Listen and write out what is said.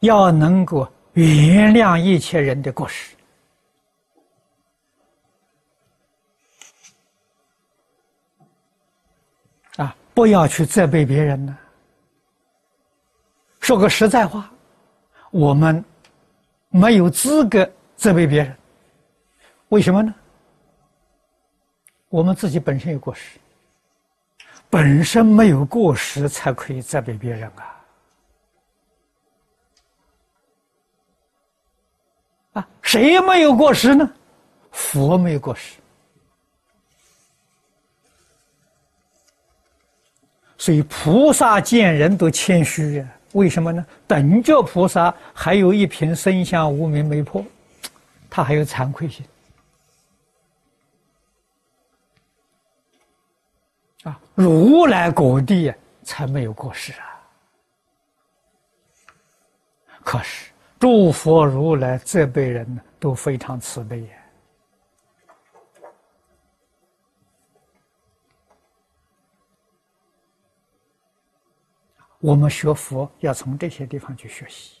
要能够原谅一切人的过失，啊，不要去责备别人呢。说个实在话，我们没有资格责备别人，为什么呢？我们自己本身有过失，本身没有过失才可以责备别人啊！谁没有过失呢？佛没有过失，所以菩萨见人都谦虚呀。为什么呢？等着菩萨还有一瓶生相无名没破，他还有惭愧心啊！如来果地才没有过失啊！可是诸佛如来这辈人，都非常慈悲呀。我们学佛要从这些地方去学习。